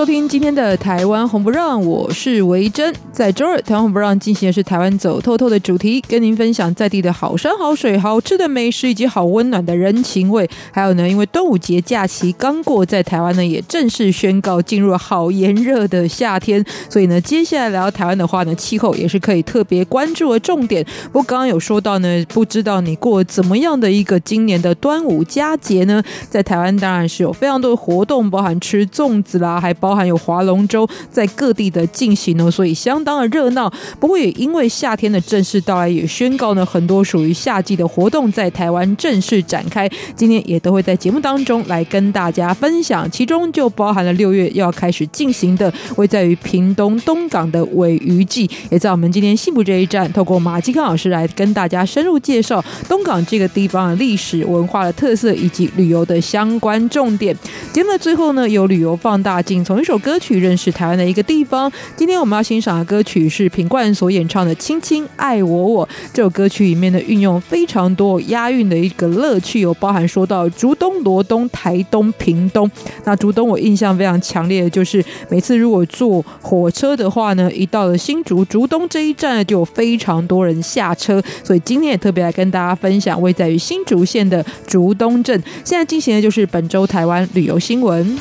收听今天的台湾红不让，我是维珍。在周二，台湾红不让进行的是台湾走透透的主题，跟您分享在地的好山好水、好吃的美食以及好温暖的人情味。还有呢，因为端午节假期刚过，在台湾呢也正式宣告进入了好炎热的夏天，所以呢，接下来聊到台湾的话呢，气候也是可以特别关注的重点。不过刚刚有说到呢，不知道你过怎么样的一个今年的端午佳节呢？在台湾当然是有非常多的活动，包含吃粽子啦，还包。包含有划龙舟在各地的进行呢，所以相当的热闹。不过也因为夏天的正式到来，也宣告呢很多属于夏季的活动在台湾正式展开。今天也都会在节目当中来跟大家分享，其中就包含了六月要开始进行的，位在于屏东东港的尾鱼季。也在我们今天幸福这一站，透过马基康老师来跟大家深入介绍东港这个地方的历史文化的特色以及旅游的相关重点。节目的最后呢，有旅游放大镜从。一首歌曲认识台湾的一个地方。今天我们要欣赏的歌曲是品冠所演唱的《亲亲爱我我》。这首歌曲里面的运用非常多押韵的一个乐趣，有包含说到竹东、罗东、台东、屏东。那竹东我印象非常强烈的就是每次如果坐火车的话呢，一到了新竹竹东这一站就有非常多人下车，所以今天也特别来跟大家分享位在于新竹县的竹东镇。现在进行的就是本周台湾旅游新闻。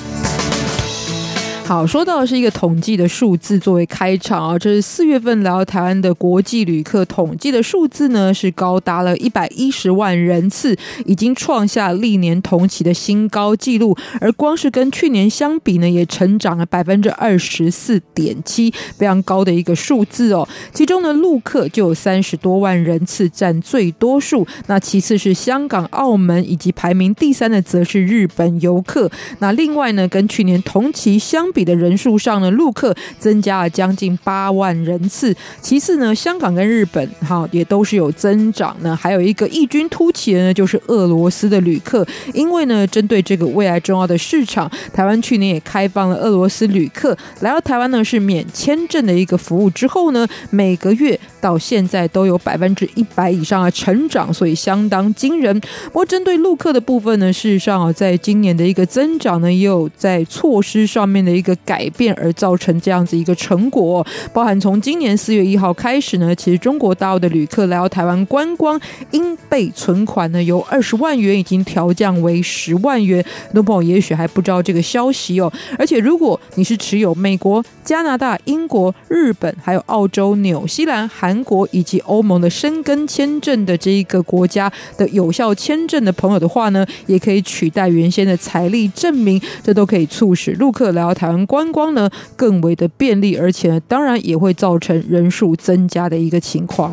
好，说到是一个统计的数字作为开场啊，这是四月份来到台湾的国际旅客统计的数字呢，是高达了一百一十万人次，已经创下历年同期的新高纪录。而光是跟去年相比呢，也成长了百分之二十四点七，非常高的一个数字哦。其中呢，陆客就有三十多万人次占最多数，那其次是香港、澳门，以及排名第三的则是日本游客。那另外呢，跟去年同期相比，的人数上呢，陆客增加了将近八万人次。其次呢，香港跟日本哈也都是有增长呢。还有一个异军突起的呢，就是俄罗斯的旅客。因为呢，针对这个未来重要的市场，台湾去年也开放了俄罗斯旅客来到台湾呢，是免签证的一个服务。之后呢，每个月到现在都有百分之一百以上的成长，所以相当惊人。不过，针对陆客的部分呢，事实上啊，在今年的一个增长呢，也有在措施上面的一个。改变而造成这样子一个成果，包含从今年四月一号开始呢，其实中国大陆的旅客来到台湾观光，应被存款呢由二十万元已经调降为十万元。很多朋友也许还不知道这个消息哦。而且如果你是持有美国、加拿大、英国、日本、还有澳洲、纽西兰、韩韩国以及欧盟的申根签证的这一个国家的有效签证的朋友的话呢，也可以取代原先的财力证明，这都可以促使陆客来到台湾。观光呢更为的便利，而且当然也会造成人数增加的一个情况。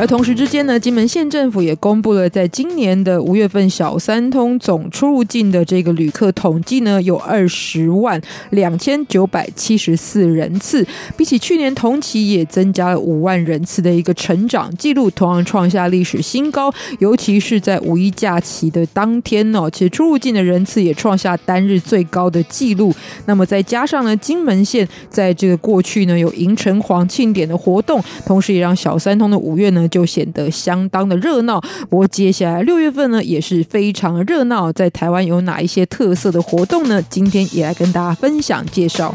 而同时之间呢，金门县政府也公布了，在今年的五月份小三通总出入境的这个旅客统计呢，有二十万两千九百七十四人次，比起去年同期也增加了五万人次的一个成长记录，同样创下历史新高。尤其是在五一假期的当天哦，其实出入境的人次也创下单日最高的记录。那么再加上呢，金门县在这个过去呢有迎城隍庆典的活动，同时也让小三通的五月呢。就显得相当的热闹。不过接下来六月份呢，也是非常热闹。在台湾有哪一些特色的活动呢？今天也来跟大家分享介绍。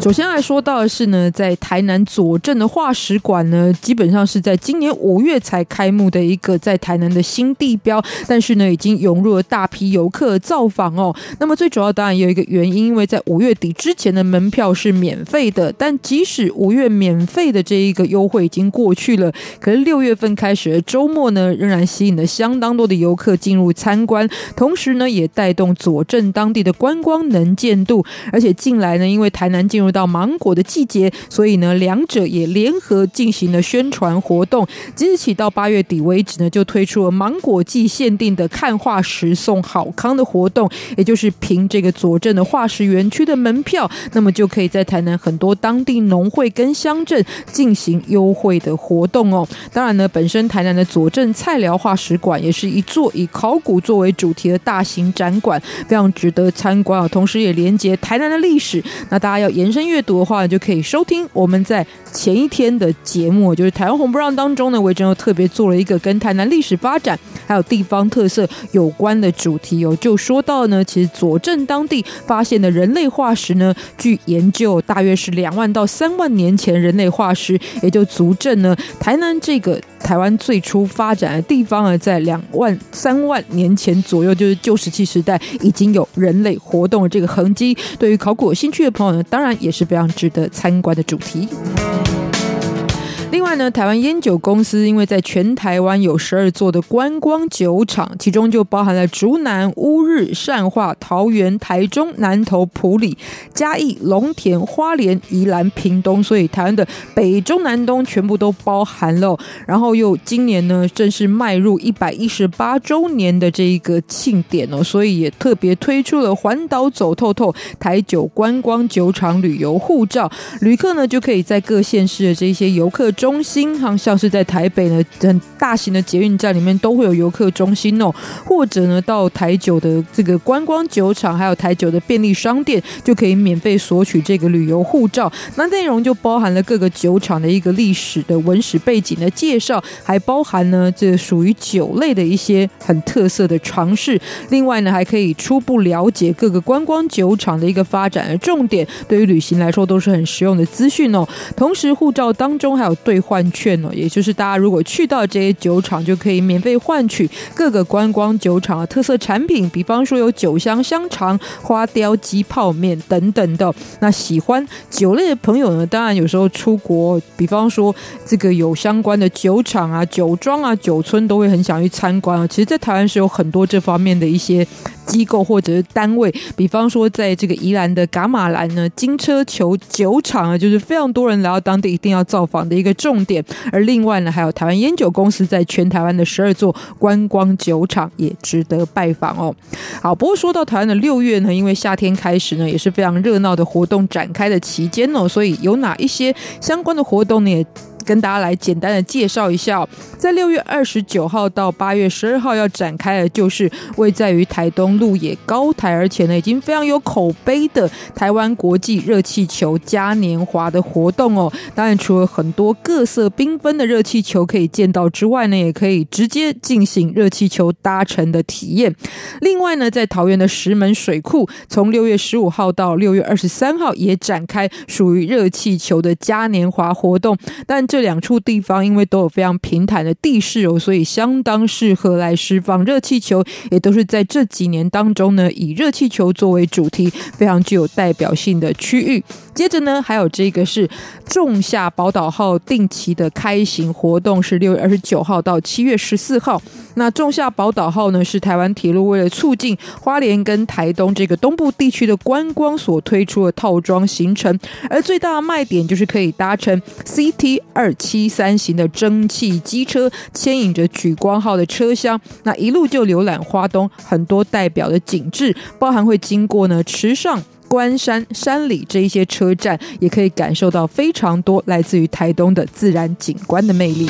首先来说到的是呢，在台南左镇的化石馆呢，基本上是在今年五月才开幕的一个在台南的新地标，但是呢，已经涌入了大批游客造访哦。那么最主要当然有一个原因，因为在五月底之前的门票是免费的，但即使五月免费的这一个优惠已经过去了，可是六月份开始的周末呢，仍然吸引了相当多的游客进入参观，同时呢，也带动左镇当地的观光能见度，而且近来呢，因为台南进入入到芒果的季节，所以呢，两者也联合进行了宣传活动。即日起到八月底为止呢，就推出了芒果季限定的看化石送好康的活动，也就是凭这个左镇的化石园区的门票，那么就可以在台南很多当地农会跟乡镇进行优惠的活动哦。当然呢，本身台南的左镇菜寮化石馆也是一座以考古作为主题的大型展馆，非常值得参观啊。同时也连接台南的历史。那大家要延伸阅读的话，就可以收听我们在前一天的节目，就是台湾红不让当中呢，维珍又特别做了一个跟台南历史发展还有地方特色有关的主题哦。就说到呢，其实左镇当地发现的人类化石呢，据研究大约是两万到三万年前人类化石，也就足证呢，台南这个台湾最初发展的地方呢，在两万三万年前左右，就是旧石器时代，已经有人类活动的这个痕迹。对于考古有兴趣的朋友呢，当然也是非常值得参观的主题。另外呢，台湾烟酒公司因为在全台湾有十二座的观光酒厂，其中就包含了竹南、乌日、善化、桃园、台中、南投、埔里、嘉义、龙田、花莲、宜兰、屏东，所以台湾的北中南东全部都包含了。然后又今年呢，正式迈入一百一十八周年的这一个庆典哦，所以也特别推出了环岛走透透台酒观光酒厂旅游护照，旅客呢就可以在各县市的这些游客。中心好像是在台北呢，很大型的捷运站里面都会有游客中心哦，或者呢到台酒的这个观光酒厂，还有台酒的便利商店，就可以免费索取这个旅游护照。那内容就包含了各个酒厂的一个历史的文史背景的介绍，还包含呢这属于酒类的一些很特色的尝试。另外呢，还可以初步了解各个观光酒厂的一个发展的重点，对于旅行来说都是很实用的资讯哦。同时，护照当中还有。兑换券哦，也就是大家如果去到这些酒厂，就可以免费换取各个观光酒厂的特色产品，比方说有酒香香肠、花雕鸡泡面等等的。那喜欢酒类的朋友呢，当然有时候出国，比方说这个有相关的酒厂啊、酒庄啊、酒村，都会很想去参观啊。其实，在台湾是有很多这方面的一些。机构或者是单位，比方说在这个宜兰的噶玛兰呢，金车球酒厂啊，就是非常多人来到当地一定要造访的一个重点。而另外呢，还有台湾烟酒公司在全台湾的十二座观光酒厂也值得拜访哦。好，不过说到台湾的六月呢，因为夏天开始呢，也是非常热闹的活动展开的期间哦，所以有哪一些相关的活动呢？也跟大家来简单的介绍一下，在六月二十九号到八月十二号要展开的，就是位在于台东鹿野高台，而且呢已经非常有口碑的台湾国际热气球嘉年华的活动哦。当然，除了很多各色缤纷的热气球可以见到之外呢，也可以直接进行热气球搭乘的体验。另外呢，在桃园的石门水库，从六月十五号到六月二十三号也展开属于热气球的嘉年华活动，但这。这两处地方因为都有非常平坦的地势哦，所以相当适合来释放热气球，也都是在这几年当中呢，以热气球作为主题，非常具有代表性的区域。接着呢，还有这个是仲夏宝岛号定期的开行活动，是六月二十九号到七月十四号。那仲夏宝岛号呢，是台湾铁路为了促进花莲跟台东这个东部地区的观光所推出的套装行程，而最大的卖点就是可以搭乘 CT 二七三型的蒸汽机车，牵引着曙光号的车厢，那一路就浏览花东很多代表的景致，包含会经过呢池上。关山、山里这一些车站，也可以感受到非常多来自于台东的自然景观的魅力。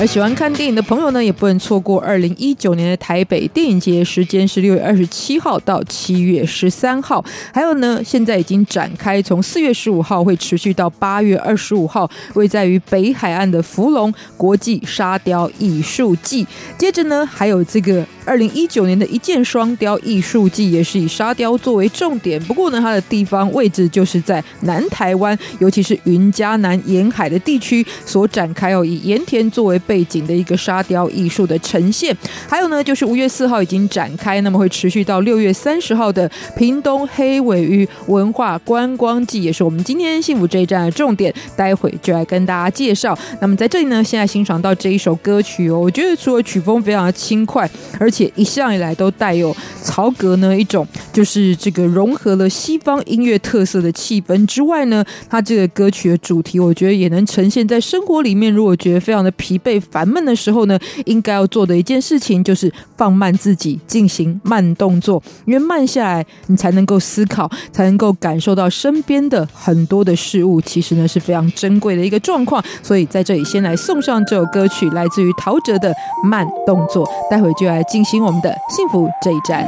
而喜欢看电影的朋友呢，也不能错过二零一九年的台北电影节，时间是六月二十七号到七月十三号。还有呢，现在已经展开，从四月十五号会持续到八月二十五号，位在于北海岸的福隆国际沙雕艺术季。接着呢，还有这个二零一九年的一箭双雕艺术季，也是以沙雕作为重点。不过呢，它的地方位置就是在南台湾，尤其是云嘉南沿海的地区所展开哦，以盐田作为。背景的一个沙雕艺术的呈现，还有呢，就是五月四号已经展开，那么会持续到六月三十号的屏东黑尾鱼文化观光季，也是我们今天幸福这一站的重点。待会就来跟大家介绍。那么在这里呢，现在欣赏到这一首歌曲哦，我觉得除了曲风非常的轻快，而且且一向以来都带有曹格呢一种就是这个融合了西方音乐特色的气氛之外呢，他这个歌曲的主题，我觉得也能呈现在生活里面。如果觉得非常的疲惫烦闷的时候呢，应该要做的一件事情就是放慢自己，进行慢动作，因为慢下来，你才能够思考，才能够感受到身边的很多的事物，其实呢是非常珍贵的一个状况。所以在这里先来送上这首歌曲，来自于陶喆的《慢动作》，待会就来进行我们的幸福这一站。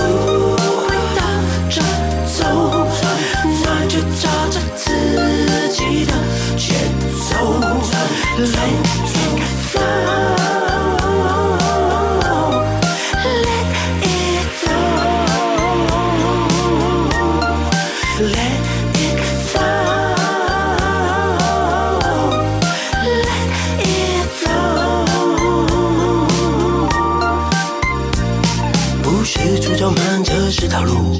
是套路，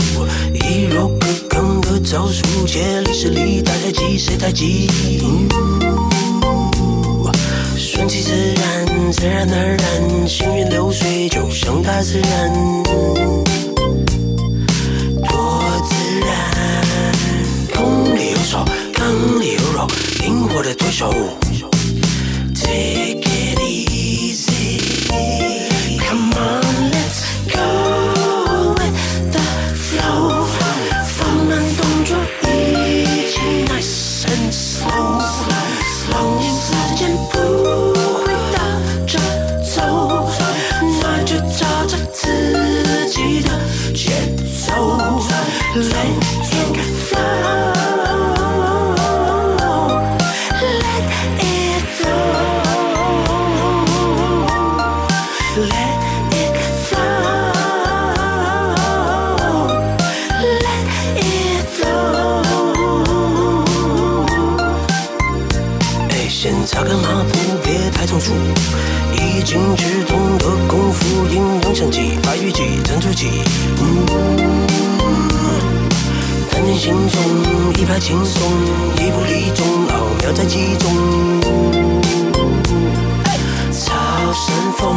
一柔克刚的招数，借力使力，打太极谁太急？顺其自然，自然而然，行云流水，就像大自然，多自然。攻里有手，刚里有肉，灵活的对手。中，一拍轻松，一不离中，奥妙在其中。草生风，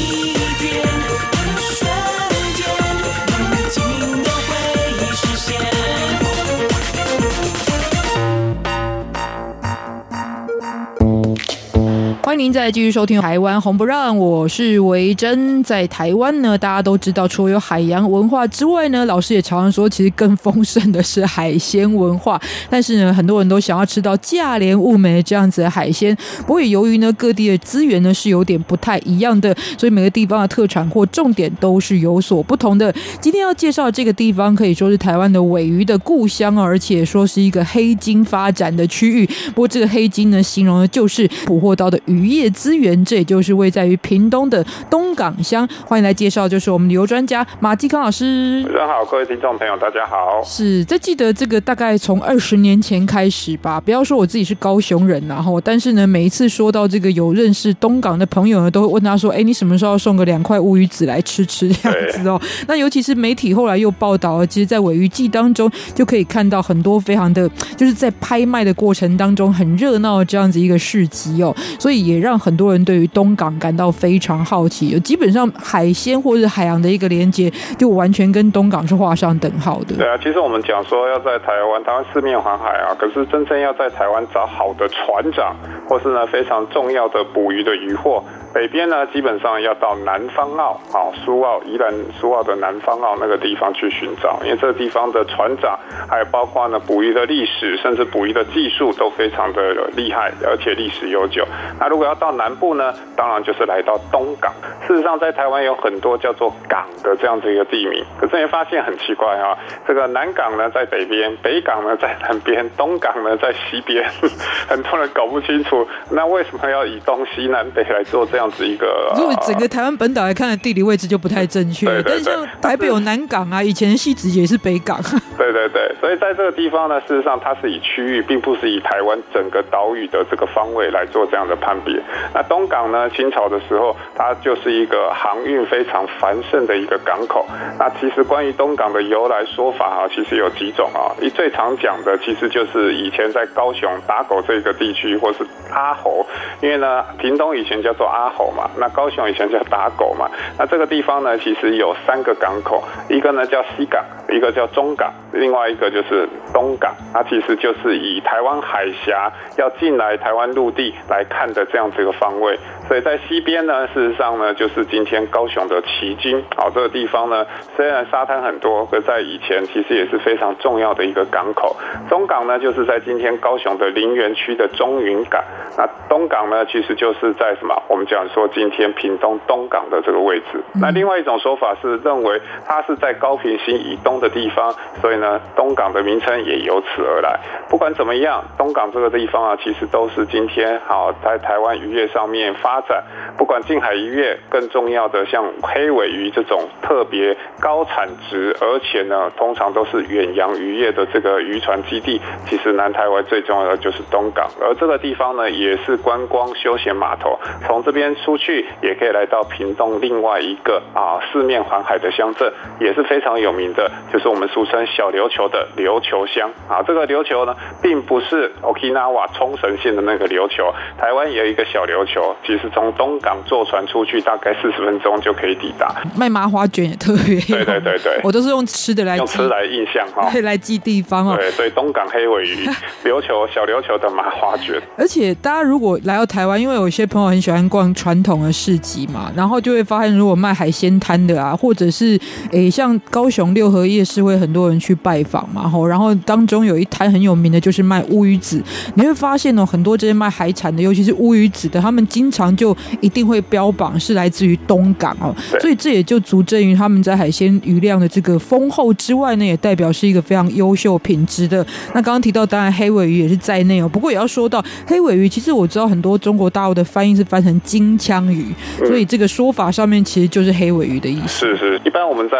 您再继续收听《台湾红不让》，我是维珍。在台湾呢，大家都知道，除了有海洋文化之外呢，老师也常常说，其实更丰盛的是海鲜文化。但是呢，很多人都想要吃到价廉物美这样子的海鲜。不过，由于呢各地的资源呢是有点不太一样的，所以每个地方的特产或重点都是有所不同的。今天要介绍这个地方，可以说是台湾的尾鱼的故乡，而且说是一个黑金发展的区域。不过，这个黑金呢，形容的就是捕获到的鱼业资源，这也就是位在于屏东的东港乡。欢迎来介绍，就是我们旅游专家马继康老师。大家好，各位听众朋友，大家好。是在记得这个大概从二十年前开始吧，不要说我自己是高雄人，然后但是呢，每一次说到这个有认识东港的朋友呢，都会问他说：“哎，你什么时候送个两块乌鱼子来吃吃这样子哦？”那尤其是媒体后来又报道了，其实，在尾鱼季当中就可以看到很多非常的，就是在拍卖的过程当中很热闹这样子一个市集哦，所以也让很多人对于东港感到非常好奇。基本上海鲜或是海洋的一个连接，就完全跟东港是画上等号的。对啊，其实我们讲说要在台湾，台湾四面环海啊，可是真正要在台湾找好的船长，或是呢非常重要的捕鱼的渔获。北边呢，基本上要到南方澳，啊，苏澳、宜兰苏澳的南方澳那个地方去寻找，因为这个地方的船长，还有包括呢捕鱼的历史，甚至捕鱼的技术都非常的厉害，而且历史悠久。那如果要到南部呢，当然就是来到东港。事实上，在台湾有很多叫做港的这样子一个地名，可是你发现很奇怪啊，这个南港呢在北边，北港呢在南边，东港呢在西边，很多人搞不清楚，那为什么要以东西南北来做这样？这样子一个，如果整个台湾本岛来看的地理位置就不太正确。对对对，但是像台北有南港啊，以前戏子也是北港。对对对，所以在这个地方呢，事实上它是以区域，并不是以台湾整个岛屿的这个方位来做这样的判别。那东港呢，清朝的时候，它就是一个航运非常繁盛的一个港口。那其实关于东港的由来说法啊，其实有几种啊。一最常讲的，其实就是以前在高雄打狗这个地区，或是阿猴，因为呢，屏东以前叫做阿。口嘛，那高雄以前叫打狗嘛，那这个地方呢，其实有三个港口，一个呢叫西港，一个叫中港，另外一个就是东港，它其实就是以台湾海峡要进来台湾陆地来看的这样子一个方位。所以在西边呢，事实上呢，就是今天高雄的旗津，好，这个地方呢，虽然沙滩很多，可在以前其实也是非常重要的一个港口。中港呢，就是在今天高雄的林园区的中云港。那东港呢，其实就是在什么？我们讲说今天屏东东港的这个位置。那另外一种说法是认为它是在高平溪以东的地方，所以呢，东港的名称也由此而来。不管怎么样，东港这个地方啊，其实都是今天好在台湾渔业上面发展。不管近海渔业，更重要的像黑尾鱼这种特别高产值，而且呢，通常都是远洋渔业的这个渔船基地。其实南台湾最重要的就是东港，而这个地方呢，也是观光休闲码头。从这边出去，也可以来到屏东另外一个啊四面环海的乡镇，也是非常有名的，就是我们俗称小琉球的琉球乡啊。这个琉球呢，并不是 Okinawa 冲绳县的那个琉球，台湾也有一个小琉球，其实从东港坐船出去大概四十分钟就可以抵达。卖麻花卷也特别，对对对对，我都是用吃的来用吃来印象哈，可以来记地方哦。对，所以东港黑尾鱼、琉球小琉球的麻花卷。而且大家如果来到台湾，因为有些朋友很喜欢逛传统的市集嘛，然后就会发现，如果卖海鲜摊的啊，或者是诶像高雄六合夜市会很多人去拜访嘛，吼，然后当中有一摊很有名的就是卖乌鱼子，你会发现哦，很多这些卖海产的，尤其是乌鱼子的，他们经常就一定会标榜是来自于东港哦，所以这也就足证于他们在海鲜鱼量的这个丰厚之外呢，也代表是一个非常优秀品质的。那刚刚提到，当然黑尾鱼也是在内哦，不过也要说到黑尾鱼，其实我知道很多中国大陆的翻译是翻成金枪鱼，所以这个说法上面其实就是黑尾鱼的意思。是是，一般我们在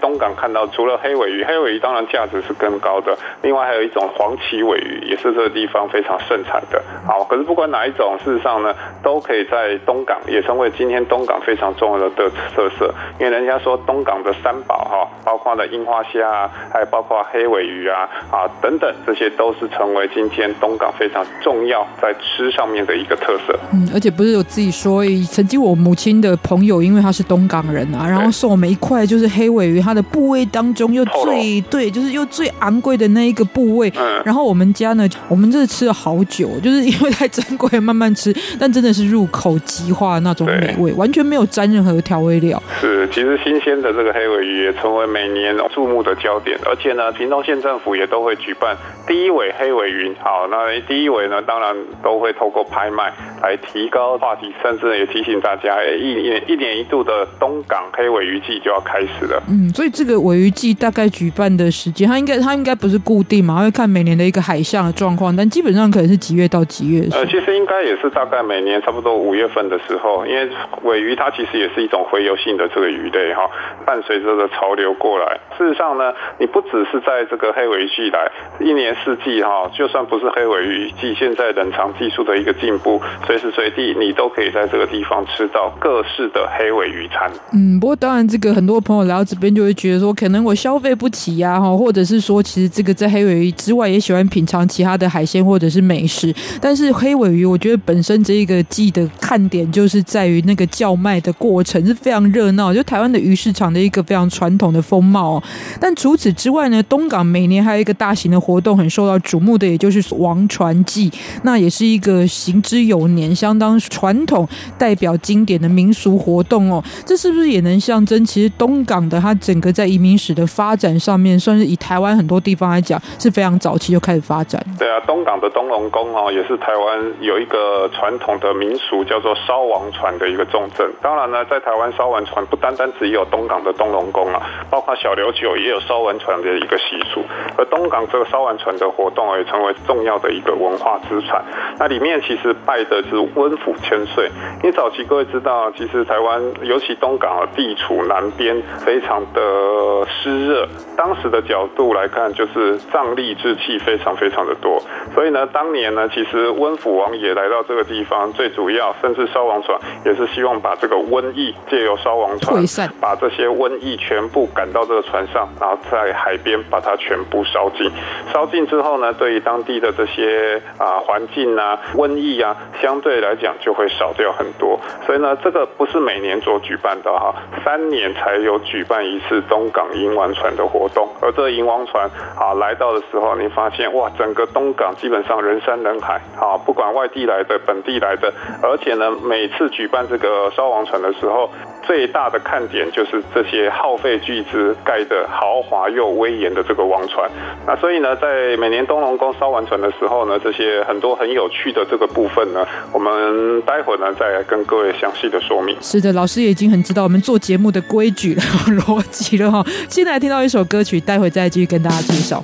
东港看到，除了黑尾鱼，黑尾鱼当然价值是更高的，另外还有一种黄鳍尾鱼，也是这个地方非常盛产的。好，可是不管哪一种，事实上呢，都可以在东港也成为今天东港非常重要的特色，因为人家说东港的三宝哈，包括了樱花虾啊，还有包括黑尾鱼啊啊等等，这些都是成为今天东港非常重要在吃上面的一个特色。嗯，而且不是我自己说，曾经我母亲的朋友，因为他是东港人啊，然后送我们一块就是黑尾鱼，它的部位当当中又最对，就是又最昂贵的那一个部位。嗯。然后我们家呢，我们这吃了好久，就是因为太珍贵，慢慢吃，但真的是入口即化那种美味，完全没有沾任何调味料。是，其实新鲜的这个黑尾鱼也成为每年注目的焦点，而且呢，屏东县政府也都会举办第一尾黑尾鱼。好，那第一尾呢，当然都会透过拍卖来提高话题，甚至也提醒大家，一年一年一度的东港黑尾鱼季就要开始了。嗯，所以这个尾鱼季大概举办的时间，它应该它应该不是固定嘛，它会看每年的一个海象的状况，但基本上可能是几月到几月。呃，其实应该也是大概每年差不多五月份的时候，因为尾鱼它其实也是一种洄游性的这个鱼类哈，伴随着的潮流过来。事实上呢，你不只是在这个黑尾鱼季来，一年四季哈，就算不是黑尾鱼季，现在冷藏技术的一个进步，随时随地你都可以在这个地方吃到各式的黑尾鱼餐。嗯，不过当然，这个很多朋友来到这边就会觉得说，可能我消费不起呀，哈，或者是说，其实这个在黑尾鱼之外也喜欢品尝其他的海鲜或者是美食。但是黑尾鱼，我觉得本身这一个季的看点就是在于那个叫卖的过程是非常热闹，就台湾的鱼市场的一个非常传统的风貌。但除此之外呢，东港每年还有一个大型的活动很受到瞩目的，也就是王船祭，那也是一个行之有年、相当传统、代表经典的民俗活动哦。这是不是也能象征，其实东港的它整个在移民史的发展上面，算是以台湾很多地方来讲是非常早期就开始发展。对啊，东港的东龙宫哦，也是台湾有一个传统的民俗叫做烧王船的一个重镇。当然呢，在台湾烧王船不单单只有东港的东龙宫啊，包括小琉球也有烧王船的一个习俗。而东港这个烧王船的活动也成为重要的一个文化资产。那里面其实拜的是温府千岁。因为早期各位知道，其实台湾尤其东港啊地处南边，非常的热。当时的角度来看，就是瘴疠之气非常非常的多。所以呢，当年呢，其实温府王也来到这个地方，最主要甚至烧王船也是希望把这个瘟疫借由烧王船，把这些瘟疫全部赶到这个船上，然后在海边把它全部烧尽。烧尽之后呢，对于当地的这些啊环境啊、瘟疫啊，相对来讲就会少掉很多。所以呢，这个不是每年所举办的哈，三年才有举办一次东港迎王船的活动。而这银王船啊来到的时候，你发现哇，整个东港基本上人山人海啊，不管外地来的、本地来的，而且呢，每次举办这个烧王船的时候。最大的看点就是这些耗费巨资盖的豪华又威严的这个王船。那所以呢，在每年东龙宫烧王船的时候呢，这些很多很有趣的这个部分呢，我们待会儿呢再来跟各位详细的说明。是的，老师也已经很知道我们做节目的规矩了、逻辑了哈。现来听到一首歌曲，待会再继续跟大家介绍。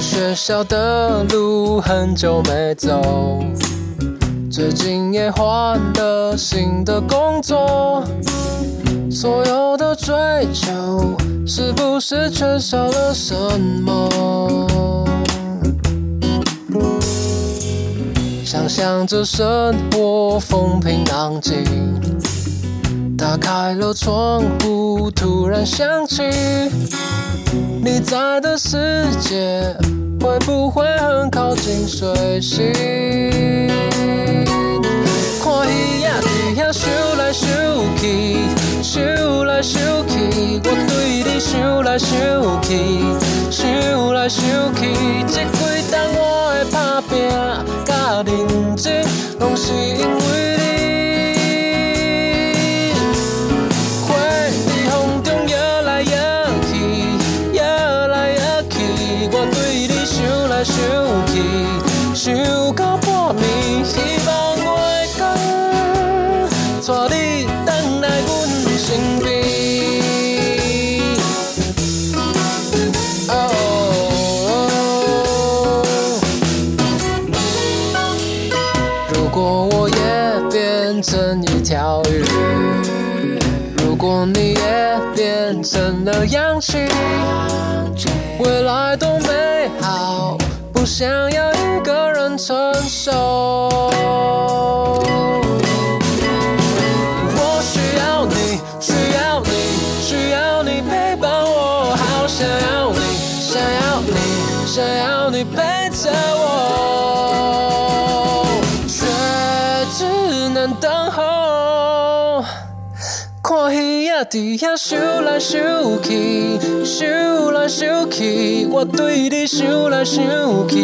学校的路很久没走，最近也换了新的工作，所有的追求是不是缺少了什么？想象着生活风平浪静，打开了窗户，突然想起你在的世界。会不会很靠近水星？看鱼仔伫遐想来想去，想来想去，我对你想来想去，想来想去。这几认真，拢是因为你。也变成了氧气，未来多美好，不想要一个人承受。我需要你，需要你，需要你陪伴我，好想要你，想要你，想要你陪着我。看戏仔伫遐想来想去，想来想去，我对你想来想去，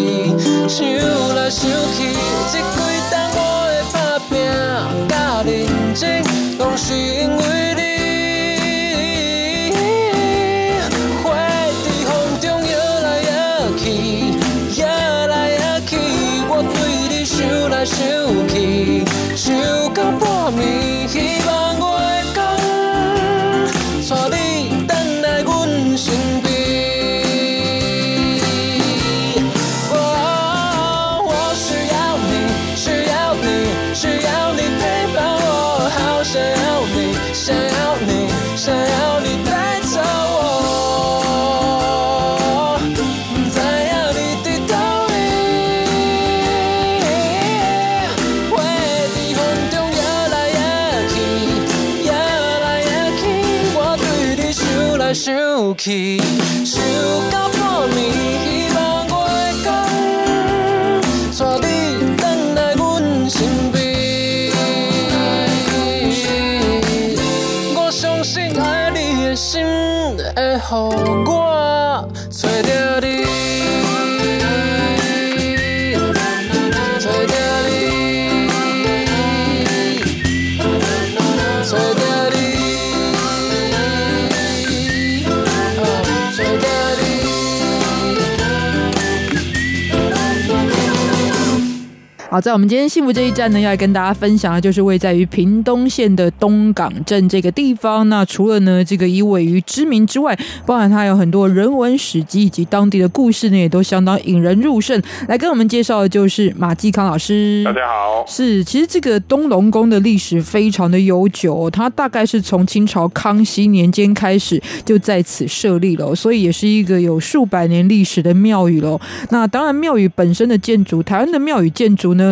想来想去，这几冬我的打拼甲认真，拢是因为予我好，在我们今天幸福这一站呢，要来跟大家分享的就是位在于屏东县的东港镇这个地方。那除了呢这个以位于知名之外，包含它有很多人文史迹以及当地的故事呢，也都相当引人入胜。来跟我们介绍的就是马继康老师。大家好。是，其实这个东龙宫的历史非常的悠久，它大概是从清朝康熙年间开始就在此设立了，所以也是一个有数百年历史的庙宇喽。那当然，庙宇本身的建筑，台湾的庙宇建筑呢。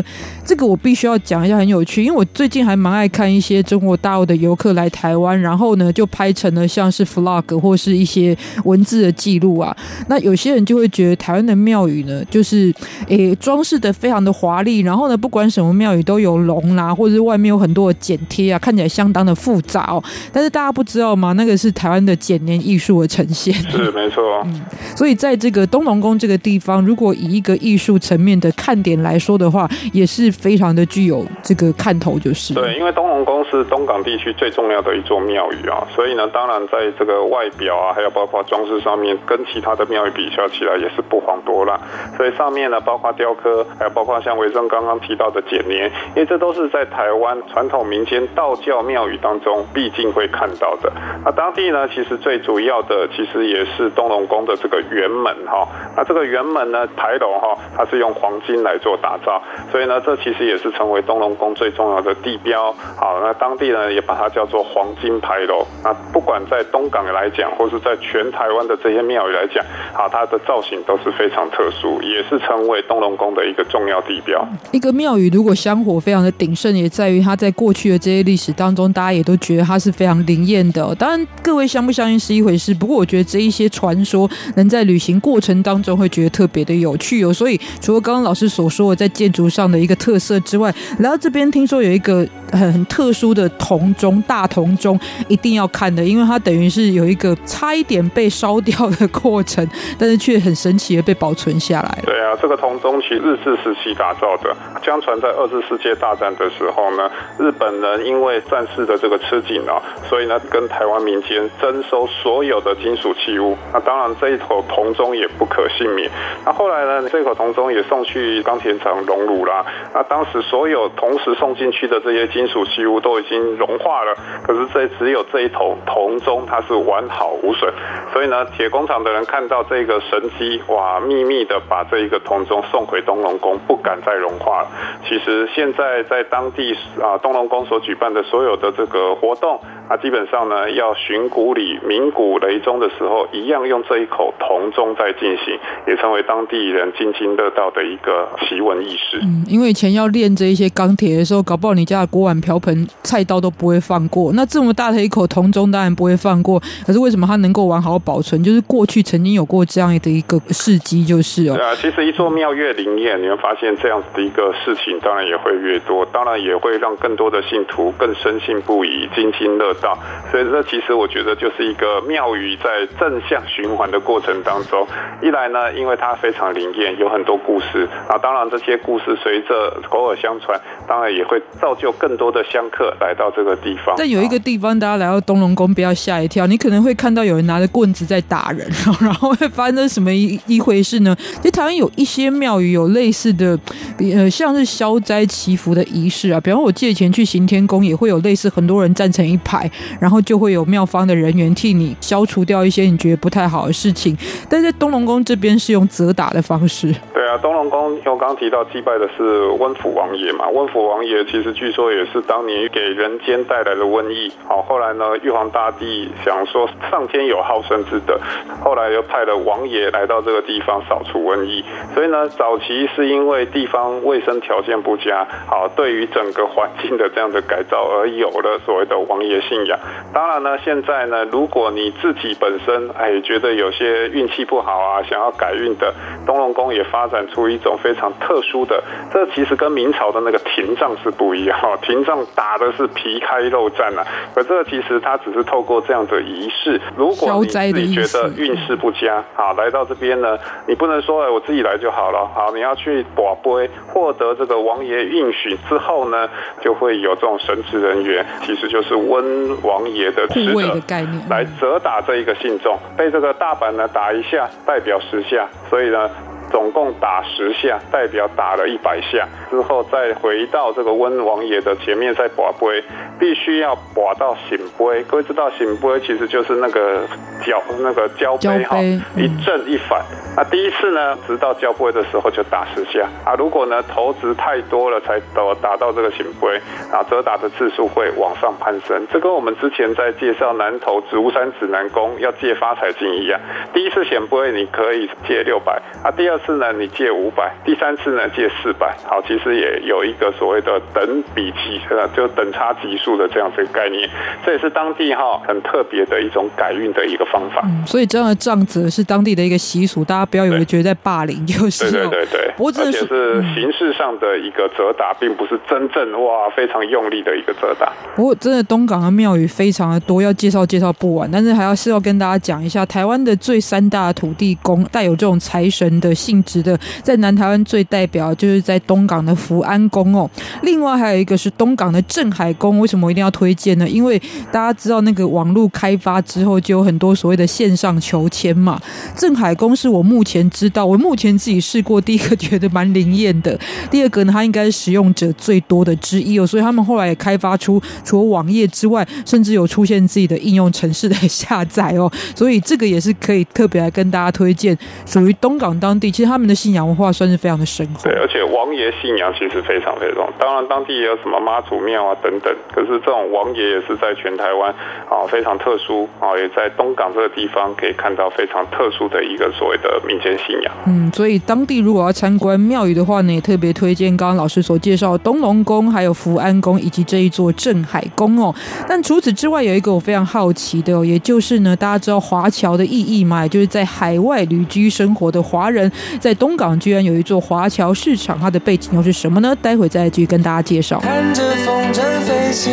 这个我必须要讲一下，很有趣，因为我最近还蛮爱看一些中国大陆的游客来台湾，然后呢就拍成了像是 vlog 或是一些文字的记录啊。那有些人就会觉得台湾的庙宇呢，就是诶装饰的非常的华丽，然后呢不管什么庙宇都有龙啦，或者是外面有很多的剪贴啊，看起来相当的复杂哦。但是大家不知道吗？那个是台湾的剪黏艺术的呈现。是没错。嗯，所以在这个东龙宫这个地方，如果以一个艺术层面的看点来说的话，也是非常的具有这个看头，就是对，因为东龙宫是东港地区最重要的一座庙宇啊，所以呢，当然在这个外表啊，还有包括装饰上面，跟其他的庙宇比较起来，也是不遑多让。所以上面呢，包括雕刻，还有包括像维正刚刚提到的剪黏，因为这都是在台湾传统民间道教庙宇当中必竟会看到的。那当地呢，其实最主要的，其实也是东龙宫的这个圆门哈。那这个圆门呢，牌楼哈，它是用黄金来做打造。所以呢，这其实也是成为东龙宫最重要的地标。好，那当地呢也把它叫做黄金牌楼。那不管在东港来讲，或是在全台湾的这些庙宇来讲，好，它的造型都是非常特殊，也是成为东龙宫的一个重要地标。一个庙宇如果香火非常的鼎盛，也在于它在过去的这些历史当中，大家也都觉得它是非常灵验的。当然，各位相不相信是一回事，不过我觉得这一些传说能在旅行过程当中会觉得特别的有趣哦。所以，除了刚刚老师所说的在建筑上，的一个特色之外，来到这边听说有一个很特殊的铜钟，大铜钟一定要看的，因为它等于是有一个差一点被烧掉的过程，但是却很神奇的被保存下来。对啊，这个铜钟其实日治时期打造的，相传在二次世界大战的时候呢，日本人因为战事的这个吃紧啊，所以呢跟台湾民间征收所有的金属器物。那当然这一口铜钟也不可幸免。那后来呢，这口铜钟也送去钢铁厂熔炉了。啊那当时所有同时送进去的这些金属器物都已经融化了，可是这只有这一头铜钟它是完好无损，所以呢，铁工厂的人看到这个神机，哇，秘密的把这一个铜钟送回东龙宫，不敢再融化了。其实现在在当地啊，东龙宫所举办的所有的这个活动，啊，基本上呢，要寻古礼、鸣鼓雷钟的时候，一样用这一口铜钟在进行，也成为当地人津津乐道的一个奇闻异事。因为以前要练这一些钢铁的时候，搞不好你家的锅碗瓢盆、菜刀都不会放过。那这么大的一口铜钟，当然不会放过。可是为什么它能够完好保存？就是过去曾经有过这样的一个事迹，就是哦。对啊，其实一座庙越灵验，你会发现这样子的一个事情，当然也会越多，当然也会让更多的信徒更深信不疑、津津乐道。所以这其实我觉得就是一个庙宇在正向循环的过程当中，一来呢，因为它非常灵验，有很多故事啊。当然这些故事随着口耳相传，当然也会造就更多的香客来到这个地方。但有一个地方，大家来到东龙宫不要吓一跳，你可能会看到有人拿着棍子在打人，然后会发生什么一一回事呢？其实台湾有一些庙宇有类似的，呃，像是消灾祈福的仪式啊。比方我借钱去行天宫，也会有类似很多人站成一排，然后就会有庙方的人员替你消除掉一些你觉得不太好的事情。但在东龙宫这边是用责打的方式。对啊，东龙宫我刚刚提到祭拜的是温府王爷嘛，温府王爷其实据说也是当年给人间带来了瘟疫。好，后来呢，玉皇大帝想说上天有好生之德，后来又派了王爷来到这个地方扫除瘟疫。所以呢，早期是因为地方卫生条件不佳，好，对于整个环境的这样的改造而有了所谓的王爷信仰。当然呢，现在呢，如果你自己本身哎觉得有些运气不好啊，想要改运的，东龙宫也发展出一种非常特殊的，这其实跟明朝的那个廷杖是不一样哈，廷杖打的是皮开肉绽啊，可这个其实它只是透过这样的仪式，如果你自己觉得运势不佳，好，来到这边呢，你不能说哎我自己来就好了，好，你要去跋杯获得这个王爷允许之后呢，就会有这种神职人员，其实就是温王爷的职的概念，来责打这一个信众，被这个大板呢打一下代表十下，所以呢。总共打十下，代表打了一百下之后，再回到这个温王爷的前面再跋杯，必须要跋到醒杯。各位知道醒杯其实就是那个脚那个交杯哈，一正一反。那第一次呢，直到交杯的时候就打十下啊。如果呢投掷太多了，才到打到这个醒杯，啊，责打的次数会往上攀升。这跟我们之前在介绍南投竹山指南宫要借发财金一样，第一次圣杯你可以借六百啊，第二次呢你借五百，第三次呢借四百。好，其实也有一个所谓的等比级，呃，就等差级数的这样子一个概念。这也是当地哈很特别的一种改运的一个方法。嗯，所以这样的杖子是当地的一个习俗，大家。不要以为觉得在霸凌，就是对对对对，不过这是形式上的一个责打，并不是真正哇非常用力的一个责打。不过真的东港的庙宇非常的多，要介绍介绍不完。但是还要是要跟大家讲一下，台湾的最三大土地公带有这种财神的性质的，在南台湾最代表就是在东港的福安宫哦。另外还有一个是东港的镇海宫，为什么一定要推荐呢？因为大家知道那个网络开发之后，就有很多所谓的线上求签嘛。镇海宫是我目前知道，我目前自己试过，第一个觉得蛮灵验的，第二个呢，它应该是使用者最多的之一哦，所以他们后来也开发出除了网页之外，甚至有出现自己的应用程式的下载哦，所以这个也是可以特别来跟大家推荐，属于东港当地，其实他们的信仰文化算是非常的深厚。对，而且王爷信仰其实非常非常，当然当地也有什么妈祖庙啊等等，可是这种王爷也是在全台湾啊非常特殊啊，也在东港这个地方可以看到非常特殊的一个所谓的民间信仰。嗯，所以当地如果要参观庙宇的话呢，也特别推荐刚刚老师所介绍的东龙宫、还有福安宫以及这一座镇海宫哦。但除此之外，有一个我非常好奇的哦，也就是呢，大家知道华侨的意义嘛，也就是在海外旅居生活的华人，在东港居然有一座华侨市场，它的背景又是什么呢？待会再继续跟大家介绍。看着风筝飞起，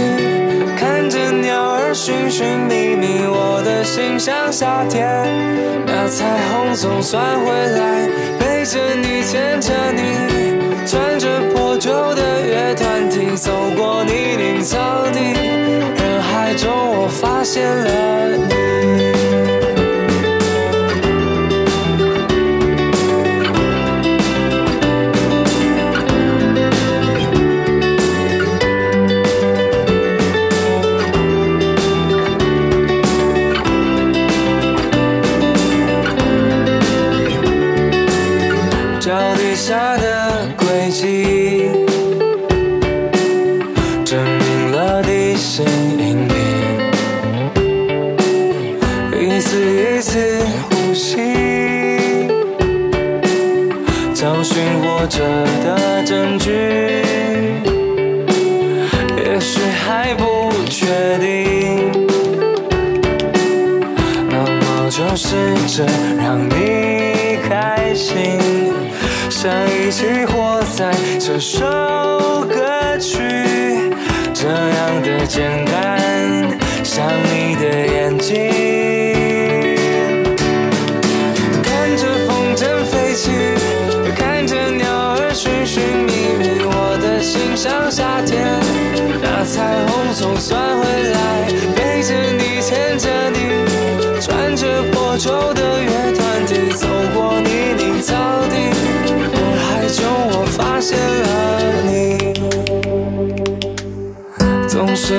看着鸟儿寻寻觅觅，我的心像夏天，那彩虹总算回来，背着你，牵着你，穿着破旧的乐团体，走过泥泞草地，人海中我发现了你。算回来，背着你，牵着你，穿着破旧的乐团体，走过泥泞草地，人海中我发现了你，总是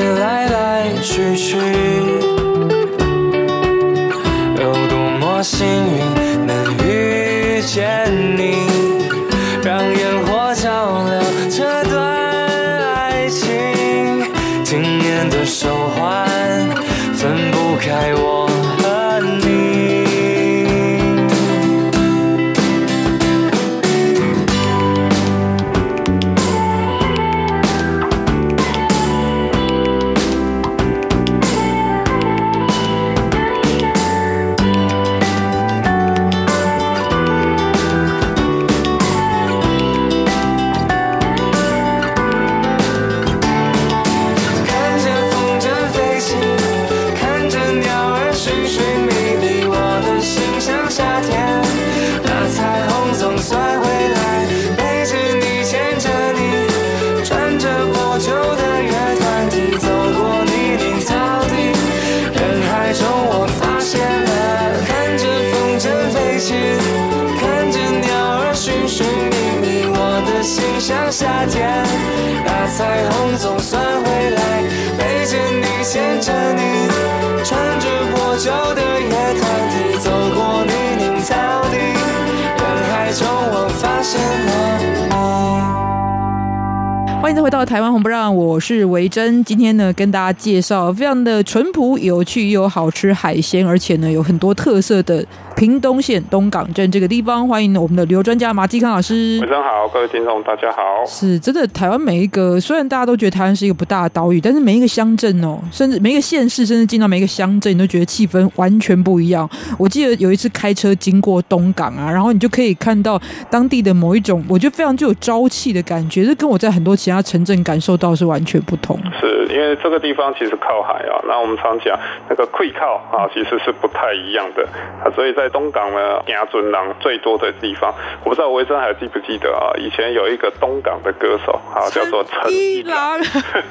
珍。今天呢，跟大家介绍非常的淳朴、有趣又好吃海鲜，而且呢，有很多特色的屏东县东港镇这个地方。欢迎我们的旅游专家马继康老师。晚上好，各位听众大家好。是真的，台湾每一个虽然大家都觉得台湾是一个不大的岛屿，但是每一个乡镇哦，甚至每一个县市，甚至进到每一个乡镇，你都觉得气氛完全不一样。我记得有一次开车经过东港啊，然后你就可以看到当地的某一种，我觉得非常具有朝气的感觉，这跟我在很多其他。城镇感受到是完全不同，是因为这个地方其实靠海啊。那我们常讲那个 溃靠啊，其实是不太一样的啊。所以在东港呢，行船人最多的地方，我不知道维珍还记不记得啊？以前有一个东港的歌手啊，叫做陈一郎。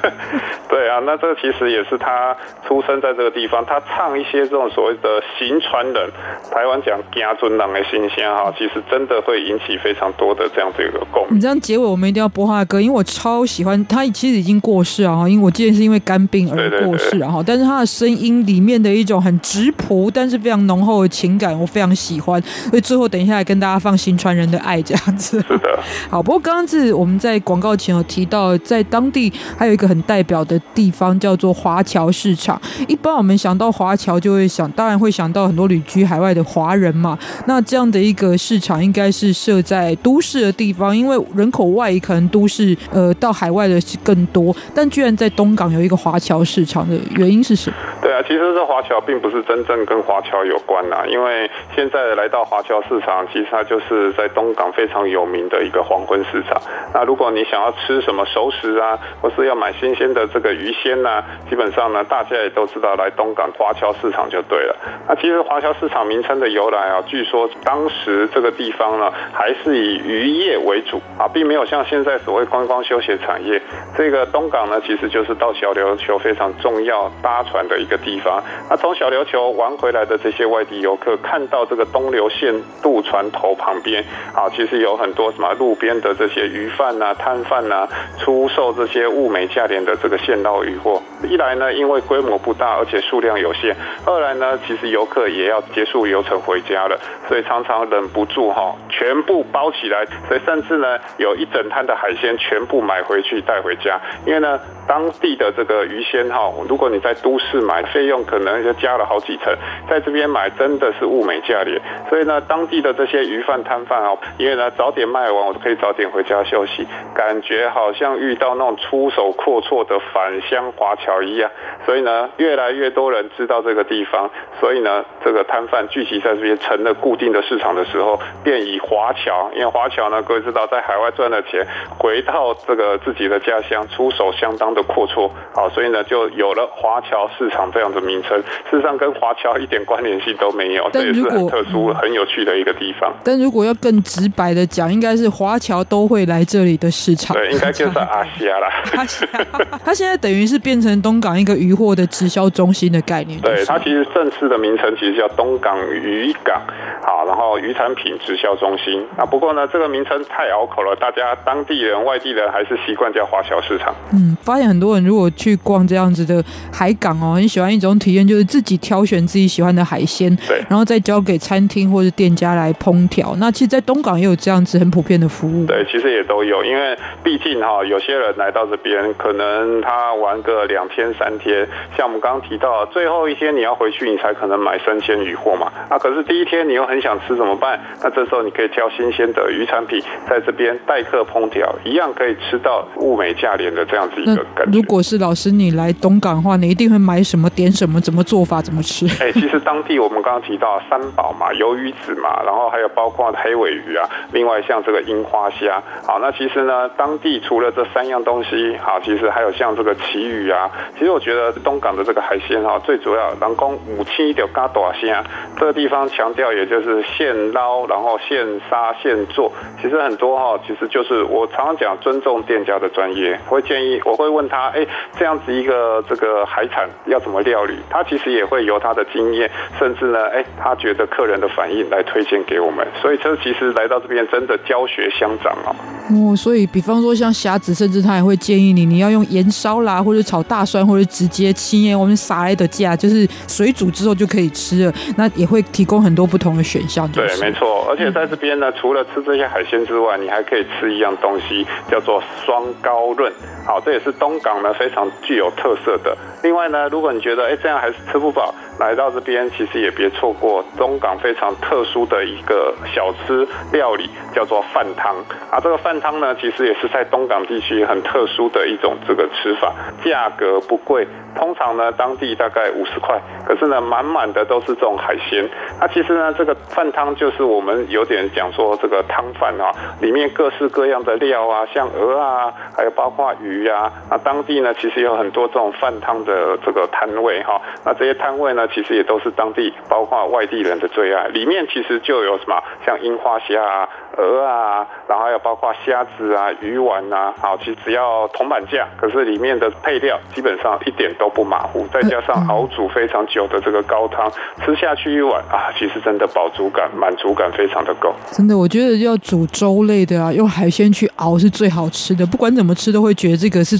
对啊，那这其实也是他出生在这个地方，他唱一些这种所谓的行船人，台湾讲行船人的新鲜哈，其实真的会引起非常多的这样子一个共鸣。你这样结尾，我们一定要播他的歌，因为我超。喜欢他，其实已经过世啊，因为我记得是因为肝病而过世啊。哈，但是他的声音里面的一种很直朴，但是非常浓厚的情感，我非常喜欢。所以最后等一下来跟大家放《新川人的爱》这样子。是的。好，不过刚刚是我们在广告前有提到，在当地还有一个很代表的地方叫做华侨市场。一般我们想到华侨，就会想，当然会想到很多旅居海外的华人嘛。那这样的一个市场，应该是设在都市的地方，因为人口外移，可能都市呃到。海外的是更多，但居然在东港有一个华侨市场的原因是什么？对啊，其实这华侨并不是真正跟华侨有关呐，因为现在来到华侨市场，其实它就是在东港非常有名的一个黄昏市场。那如果你想要吃什么熟食啊，或是要买新鲜的这个鱼鲜呐、啊，基本上呢，大家也都知道来东港华侨市场就对了。那其实华侨市场名称的由来啊，据说当时这个地方呢，还是以渔业为主啊，并没有像现在所谓观光休闲产业，这个东港呢，其实就是到小琉球非常重要搭船的一个地方。那从小琉球玩回来的这些外地游客，看到这个东流线渡船头旁边啊，其实有很多什么路边的这些鱼贩呐、摊贩呐，出售这些物美价廉的这个现捞鱼货。一来呢，因为规模不大，而且数量有限；二来呢，其实游客也要结束游程回家了，所以常常忍不住哈，全部包起来，所以甚至呢，有一整摊的海鲜全部买回去带回家。因为呢，当地的这个鱼鲜哈，如果你在都市买费用可能就加了好几成，在这边买真的是物美美价廉。所以呢，当地的这些鱼贩摊贩啊，因为呢早点卖完，我就可以早点回家休息，感觉好像遇到那种出手阔绰的返乡华侨一样。所以呢，越来越多人知道这个地方，所以呢，这个摊贩聚集在这边成了固定的市场的时候，便以华侨，因为华侨呢，各位知道在海外赚了钱，回到这个自己的家乡，出手相当的阔绰，好，所以呢，就有了华侨市场这样的名称。事实上，跟华侨一点关联性都没有，这也是很特殊、很有趣的一个地方。但如果要更直白的讲，应该是华侨都会来这里的市场。对，应该就是 阿西亚啦。阿西亚，他现在等于是变成东港一个渔货的直销中心的概念。对，它其实正式的名称其实叫东港渔港，好，然后渔产品直销中心。啊不过呢，这个名称太拗口了，大家当地人、外地人还是习惯叫华侨市场。嗯，发现很多人如果去逛这样子的海港哦，很喜欢一种体验，就是自己挑选自己喜欢的海鲜，对，然后再交给餐厅或者店家来烹调。那其实，在东港也有这样子很普遍的服务。对，其实也都有，因为毕竟哈，有些人来到这边，可能他玩个两天三天，像我们刚刚提到，最后一天你要回去，你才可能买生鲜鱼货嘛。啊，可是第一天你又很想吃怎么办？那这时候你可以挑新鲜的鱼产品，在这边待客烹调，一样可以吃到物美价廉的这样子一个感觉。如果是老师你来东港的话，你一定会买什么？点什么？怎么做法？怎么吃？哎、欸，其实当地我们刚刚提到三宝嘛，鱿鱼子嘛，然后还有包括黑尾鱼啊，另外像这个樱花虾。好，那其实呢，当地除了这三样东西，好，其实还有像这个旗鱼啊。其实我觉得东港的这个海鲜哈，最主要人工五七的嘎多鲜，这个地方强调也就是现捞，然后现杀现做。其实很多哈，其实就是我常常讲尊重店家的专业，我会建议我会问他，哎，这样子一个这个海产要怎么料理？他其实也会由他的经验，甚至呢，哎，他觉的客人的反应来推荐给我们。所以这其实来到这边真的教学相长啊。哦，所以比方说像虾子，甚至他也会建议你，你要用盐烧啦，或者炒大蒜，或者直接切，我们撒来的价就是水煮之后就可以吃了。那也会提供很多不同的选项。对，没错。而且在这边呢，嗯、除了吃这些海鲜之外，你还可以吃一样东西，叫做双高润。好，这也是东港呢非常具有特色的。另外呢，如果你觉得哎这样还是吃不饱，来到这边其实也别错过东港非常特殊的一个小吃料理，叫做饭汤。啊，这个饭饭汤呢，其实也是在东港地区很特殊的一种这个吃法，价格不贵。通常呢，当地大概五十块，可是呢，满满的都是这种海鲜。那其实呢，这个饭汤就是我们有点讲说这个汤饭啊，里面各式各样的料啊，像鹅啊，还有包括鱼啊。那当地呢，其实有很多这种饭汤的这个摊位哈。那这些摊位呢，其实也都是当地包括外地人的最爱。里面其实就有什么，像樱花虾啊。鹅啊，然后还有包括虾子啊、鱼丸啊，好，其实只要铜板价，可是里面的配料基本上一点都不马虎，再加上熬煮非常久的这个高汤，吃下去一碗啊，其实真的饱足感、满足感非常的够。真的，我觉得要煮粥类的啊，用海鲜去熬是最好吃的，不管怎么吃都会觉得这个是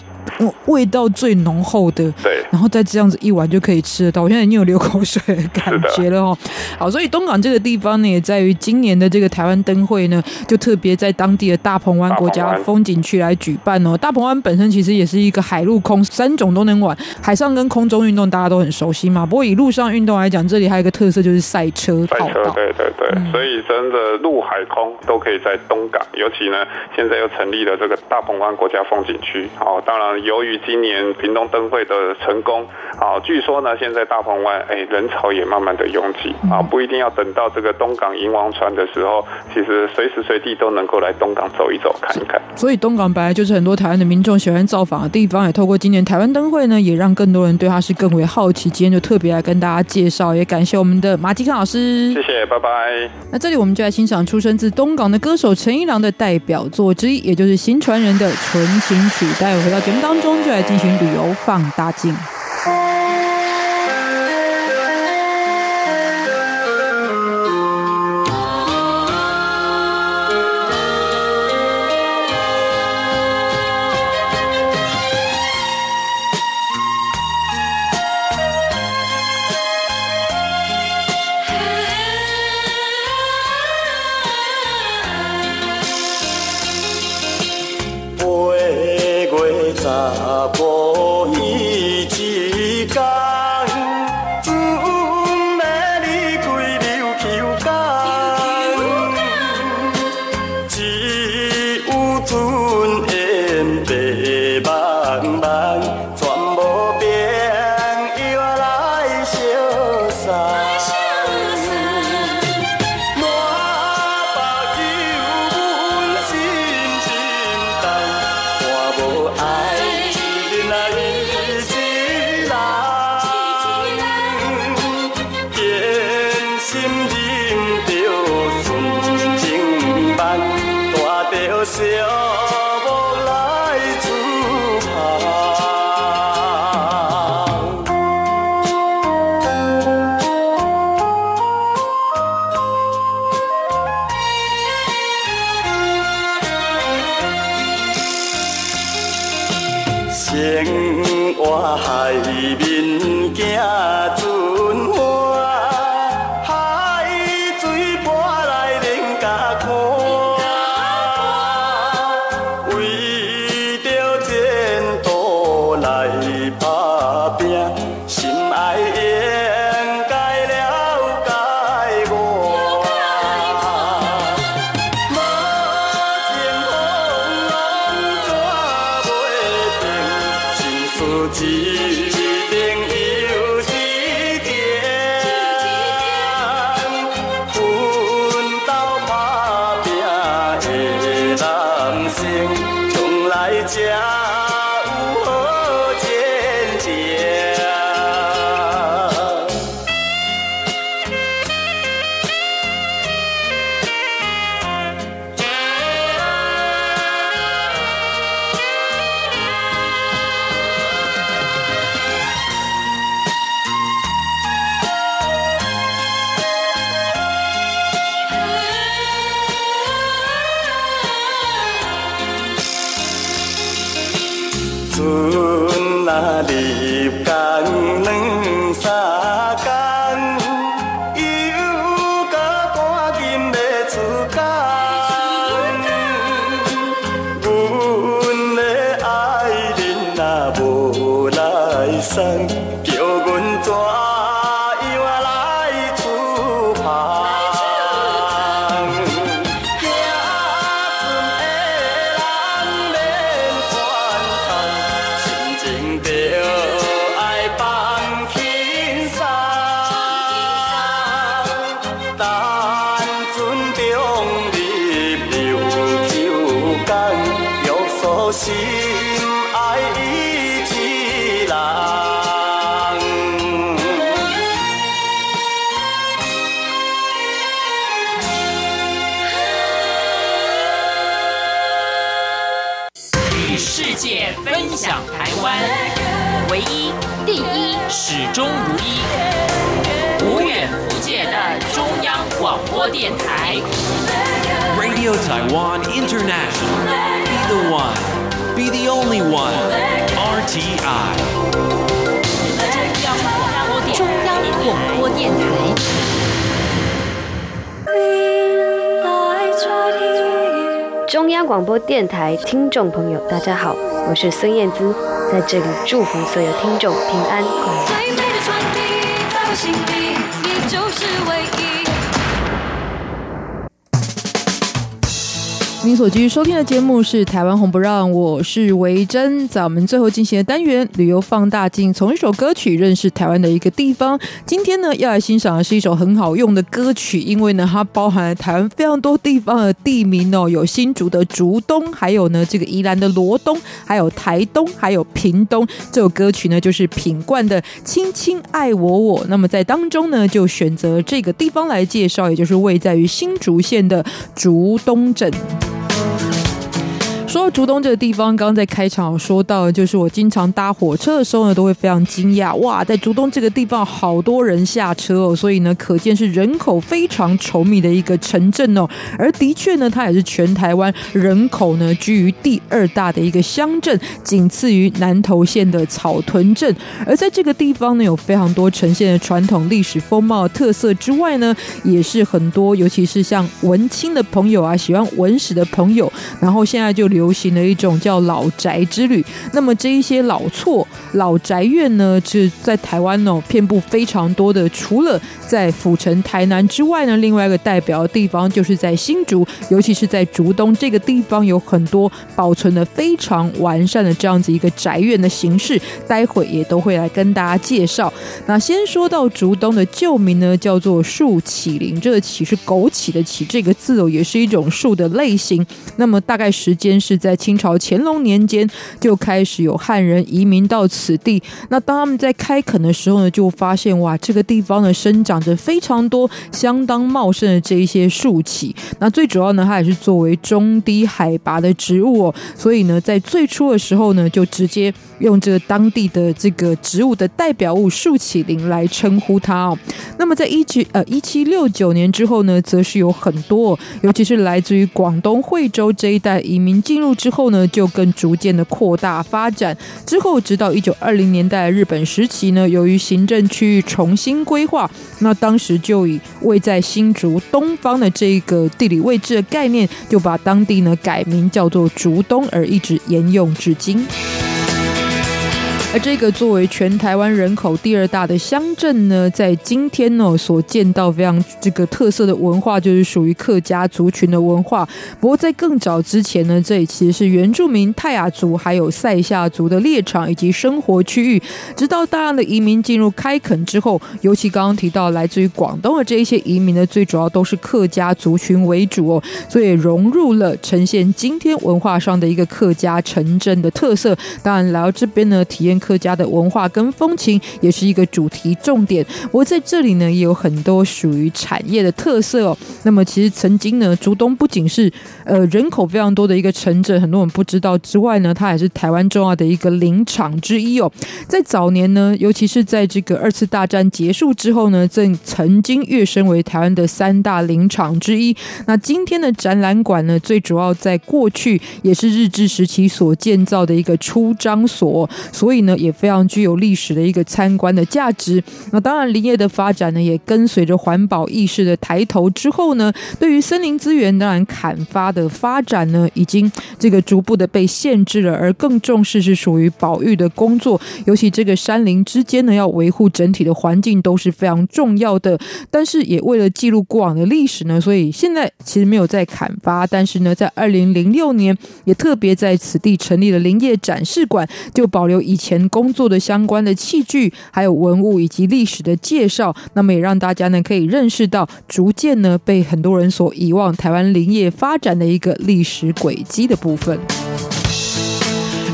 味道最浓厚的。对，然后再这样子一碗就可以吃得到，我现在已经有流口水的感觉了哦。好，所以东港这个地方呢，也在于今年的这个台湾灯会呢。就特别在当地的大鹏湾国家风景区来举办哦。大鹏湾本身其实也是一个海陆空三种都能玩，海上跟空中运动大家都很熟悉嘛。不过以陆上运动来讲，这里还有一个特色就是赛车赛车。对对对，嗯、所以真的陆海空都可以在东港。尤其呢，现在又成立了这个大鹏湾国家风景区。好，当然由于今年屏东灯会的成功，好，据说呢，现在大鹏湾哎人潮也慢慢的拥挤啊，不一定要等到这个东港迎王船的时候，其实随时随地都能够来东港走一走、看一看。所以东港本来就是很多台湾的民众喜欢造访的地方，也透过今年台湾灯会呢，也让更多人对它是更为好奇。今天就特别来跟大家介绍，也感谢我们的马吉康老师。谢谢，拜拜。那这里我们就来欣赏出生自东港的歌手陈一郎的代表作之一，也就是新传人的《纯情曲》。待会回到节目当中，就来进行旅游放大镜。笑。广播电台。听众朋友，大家好，我是孙燕姿，在这里祝福所有听众平安快乐。您所继续收听的节目是《台湾红不让》，我是维珍。在我们最后进行的单元“旅游放大镜”，从一首歌曲认识台湾的一个地方。今天呢，要来欣赏的是一首很好用的歌曲，因为呢，它包含了台湾非常多地方的地名哦，有新竹的竹东，还有呢这个宜兰的罗东，还有台东，还有屏东。这首歌曲呢，就是品冠的《亲亲爱我我》。那么在当中呢，就选择这个地方来介绍，也就是位在于新竹县的竹东镇。说到竹东这个地方，刚刚在开场说到，就是我经常搭火车的时候呢，都会非常惊讶，哇，在竹东这个地方好多人下车哦，所以呢，可见是人口非常稠密的一个城镇哦。而的确呢，它也是全台湾人口呢居于第二大的一个乡镇，仅次于南投县的草屯镇。而在这个地方呢，有非常多呈现的传统历史风貌特色之外呢，也是很多，尤其是像文青的朋友啊，喜欢文史的朋友，然后现在就留。流行的一种叫老宅之旅。那么这一些老厝、老宅院呢，是在台湾哦，遍布非常多的。除了在府城、台南之外呢，另外一个代表的地方就是在新竹，尤其是在竹东这个地方，有很多保存的非常完善的这样子一个宅院的形式。待会也都会来跟大家介绍。那先说到竹东的旧名呢，叫做树起林，这个“起”是枸杞的“杞”，这个字哦，也是一种树的类型。那么大概时间是是在清朝乾隆年间就开始有汉人移民到此地。那当他们在开垦的时候呢，就发现哇，这个地方呢生长着非常多、相当茂盛的这一些树起。那最主要呢，它也是作为中低海拔的植物哦，所以呢，在最初的时候呢，就直接用这个当地的这个植物的代表物树起林来称呼它哦。那么在一七呃一七六九年之后呢，则是有很多，尤其是来自于广东惠州这一带移民进入之后呢，就更逐渐的扩大发展。之后直到一九二零年代日本时期呢，由于行政区域重新规划，那当时就以位在新竹东方的这个地理位置的概念，就把当地呢改名叫做竹东，而一直沿用至今。而这个作为全台湾人口第二大的乡镇呢，在今天呢所见到非常这个特色的文化，就是属于客家族群的文化。不过在更早之前呢，这里其实是原住民泰雅族还有赛夏族的猎场以及生活区域。直到大量的移民进入开垦之后，尤其刚刚提到来自于广东的这一些移民呢，最主要都是客家族群为主哦，所以融入了呈现今天文化上的一个客家城镇的特色。当然来到这边呢，体验。客家的文化跟风情也是一个主题重点。我在这里呢，也有很多属于产业的特色哦。那么，其实曾经呢，竹东不仅是呃人口非常多的一个城镇，很多人不知道之外呢，它也是台湾重要的一个林场之一哦。在早年呢，尤其是在这个二次大战结束之后呢，正曾经跃升为台湾的三大林场之一。那今天的展览馆呢，最主要在过去也是日治时期所建造的一个出张所，所以呢。也非常具有历史的一个参观的价值。那当然，林业的发展呢，也跟随着环保意识的抬头之后呢，对于森林资源当然砍伐的发展呢，已经这个逐步的被限制了，而更重视是属于保育的工作。尤其这个山林之间呢，要维护整体的环境都是非常重要的。但是也为了记录过往的历史呢，所以现在其实没有在砍伐，但是呢，在二零零六年也特别在此地成立了林业展示馆，就保留以前。工作的相关的器具，还有文物以及历史的介绍，那么也让大家呢可以认识到逐渐呢被很多人所遗忘台湾林业发展的一个历史轨迹的部分。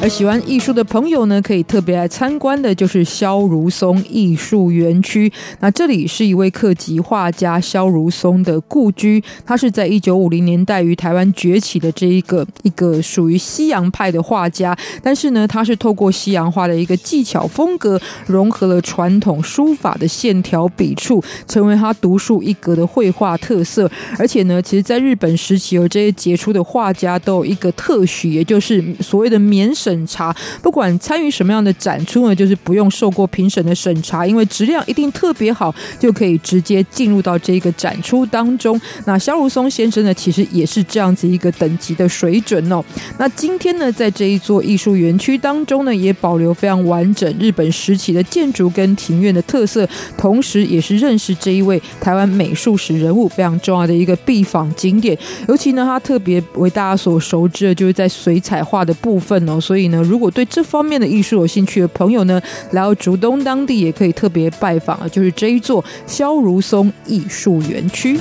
而喜欢艺术的朋友呢，可以特别来参观的，就是萧如松艺术园区。那这里是一位客籍画家萧如松的故居，他是在一九五零年代于台湾崛起的这一个一个属于西洋派的画家。但是呢，他是透过西洋画的一个技巧风格，融合了传统书法的线条笔触，成为他独树一格的绘画特色。而且呢，其实在日本时期有这些杰出的画家都有一个特许，也就是所谓的免审。审查，不管参与什么样的展出呢，就是不用受过评审的审查，因为质量一定特别好，就可以直接进入到这个展出当中。那萧如松先生呢，其实也是这样子一个等级的水准哦。那今天呢，在这一座艺术园区当中呢，也保留非常完整日本时期的建筑跟庭院的特色，同时也是认识这一位台湾美术史人物非常重要的一个必访景点。尤其呢，他特别为大家所熟知的，就是在水彩画的部分哦，所以。所以呢，如果对这方面的艺术有兴趣的朋友呢，来到竹东当地也可以特别拜访啊，就是这一座萧如松艺术园区。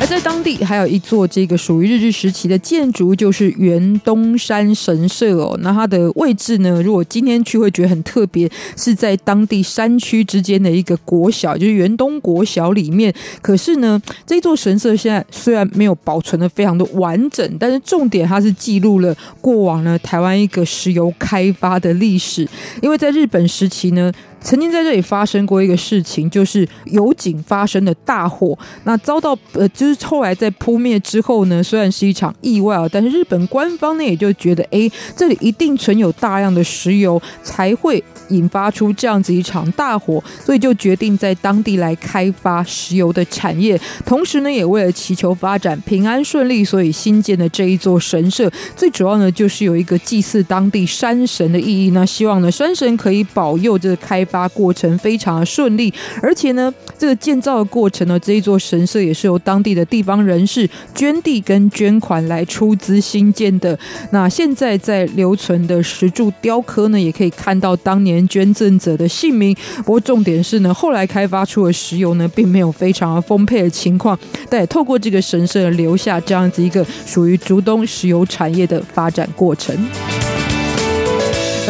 而在当地还有一座这个属于日治时期的建筑，就是元东山神社哦。那它的位置呢，如果今天去会觉得很特别，是在当地山区之间的一个国小，就是元东国小里面。可是呢，这座神社现在虽然没有保存的非常的完整，但是重点它是记录了过往呢台湾一个石油开发的历史。因为在日本时期呢，曾经在这里发生过一个事情，就是油井发生的大火，那遭到呃，就是后来在扑灭之后呢，虽然是一场意外啊，但是日本官方呢也就觉得，哎，这里一定存有大量的石油，才会引发出这样子一场大火，所以就决定在当地来开发石油的产业，同时呢，也为了祈求发展平安顺利，所以新建的这一座神社，最主要呢就是有一个祭祀当地山神的意义，那希望呢山神可以保佑这个开发过程非常的顺利，而且呢，这个建造的过程呢，这一座神社也是由当地的地方人士捐地跟捐款来出资兴建的。那现在在留存的石柱雕刻呢，也可以看到当年捐赠者的姓名。不过重点是呢，后来开发出的石油呢，并没有非常丰沛的情况，但也透过这个神社留下这样子一个属于竹东石油产业的发展过程。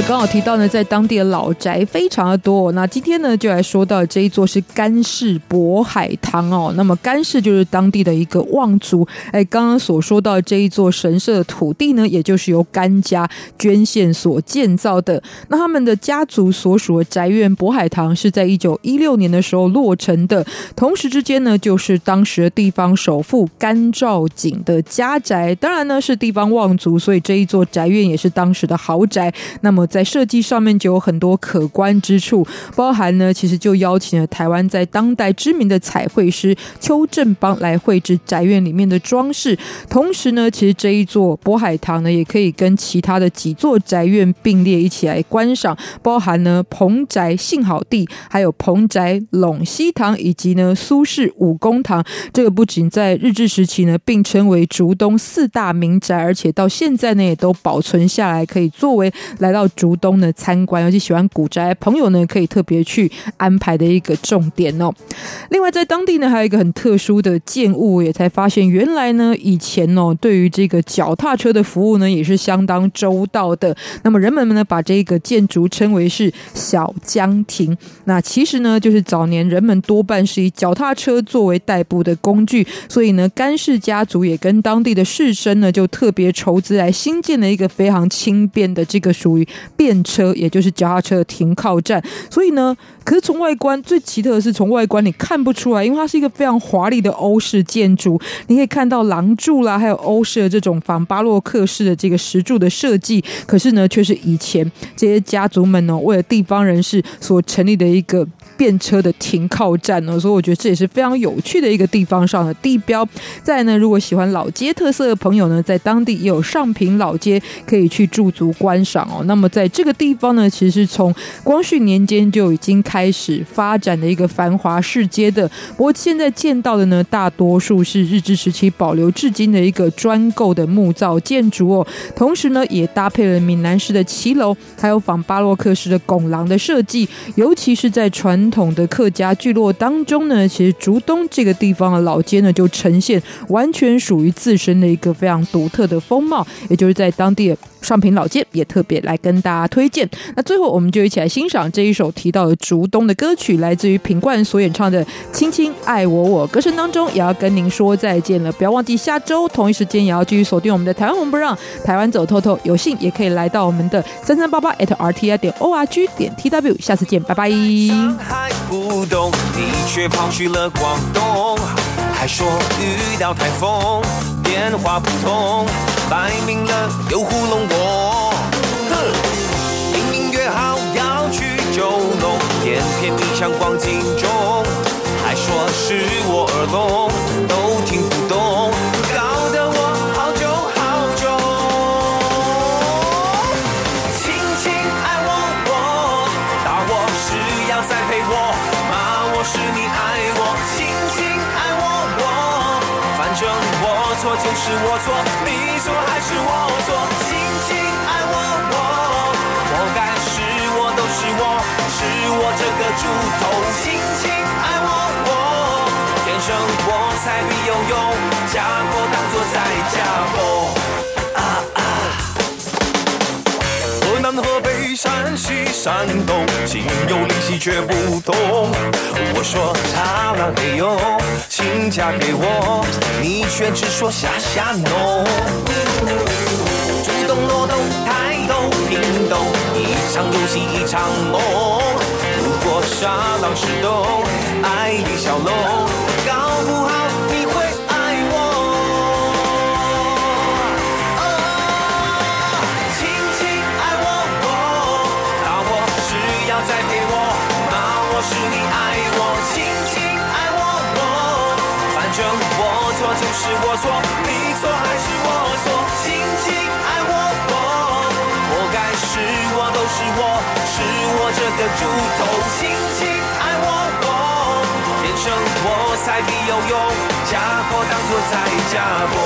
刚好提到呢，在当地的老宅非常的多。那今天呢，就来说到这一座是甘氏渤海堂哦。那么甘氏就是当地的一个望族。哎，刚刚所说到这一座神社的土地呢，也就是由甘家捐献所建造的。那他们的家族所属的宅院渤海堂是在一九一六年的时候落成的。同时之间呢，就是当时的地方首富甘兆景的家宅。当然呢，是地方望族，所以这一座宅院也是当时的豪宅。那么在设计上面就有很多可观之处，包含呢，其实就邀请了台湾在当代知名的彩绘师邱正邦来绘制宅院里面的装饰。同时呢，其实这一座渤海堂呢，也可以跟其他的几座宅院并列一起来观赏，包含呢彭宅幸好地，还有彭宅陇西堂，以及呢苏氏五功堂。这个不仅在日治时期呢并称为竹东四大名宅，而且到现在呢也都保存下来，可以作为来到。竹东呢参观，尤其喜欢古宅朋友呢，可以特别去安排的一个重点哦。另外，在当地呢，还有一个很特殊的建物，也才发现原来呢，以前哦，对于这个脚踏车的服务呢，也是相当周到的。那么人们呢，把这个建筑称为是小江亭。那其实呢，就是早年人们多半是以脚踏车作为代步的工具，所以呢，甘氏家族也跟当地的士绅呢，就特别筹资来新建了一个非常轻便的这个属于。便车，也就是脚踏车停靠站，所以呢，可是从外观最奇特的是，从外观你看不出来，因为它是一个非常华丽的欧式建筑，你可以看到廊柱啦，还有欧式的这种仿巴洛克式的这个石柱的设计，可是呢，却是以前这些家族们呢，为了地方人士所成立的一个。便车的停靠站哦，所以我觉得这也是非常有趣的一个地方上的地标。再呢，如果喜欢老街特色的朋友呢，在当地也有上品老街可以去驻足观赏哦。那么在这个地方呢，其实是从光绪年间就已经开始发展的一个繁华市街的。不过现在见到的呢，大多数是日治时期保留至今的一个砖构的木造建筑哦。同时呢，也搭配了闽南式的骑楼，还有仿巴洛克式的拱廊的设计，尤其是在传。统的客家聚落当中呢，其实竹东这个地方的老街呢，就呈现完全属于自身的一个非常独特的风貌，也就是在当地的上品老街也特别来跟大家推荐。那最后，我们就一起来欣赏这一首提到的竹东的歌曲，来自于品冠所演唱的《亲亲爱我我》。歌声当中也要跟您说再见了，不要忘记下周同一时间也要继续锁定我们的台湾红不让，台湾走透透。有幸也可以来到我们的三三八八 at rti 点 org 点 tw，下次见，拜拜。还不懂，你却跑去了广东，还说遇到台风，电话不通，摆明了又糊弄我。哼，明明约好要去九龙，偏偏你想逛金钟，还说是我耳聋，都听不懂。搞的我好久好久。亲亲爱我，打我是我是我错，你说还是我错？亲亲爱我我，我该是我都是我，是我这个猪头。亲亲爱我我，天生我材必有用，嫁祸当作在家祸。山西山东，心有灵犀却不懂。我说差了没用。请嫁给我，你却只说下下 no。竹东、罗东、台东、屏东，一场游戏一场梦。如果沙朗石洞，爱李小龙，搞不好我错，你错还是我错，轻轻爱我，我，活该是我都是我，是我这个猪头，轻轻爱我，我，天生我材必有用，家婆当作在家过。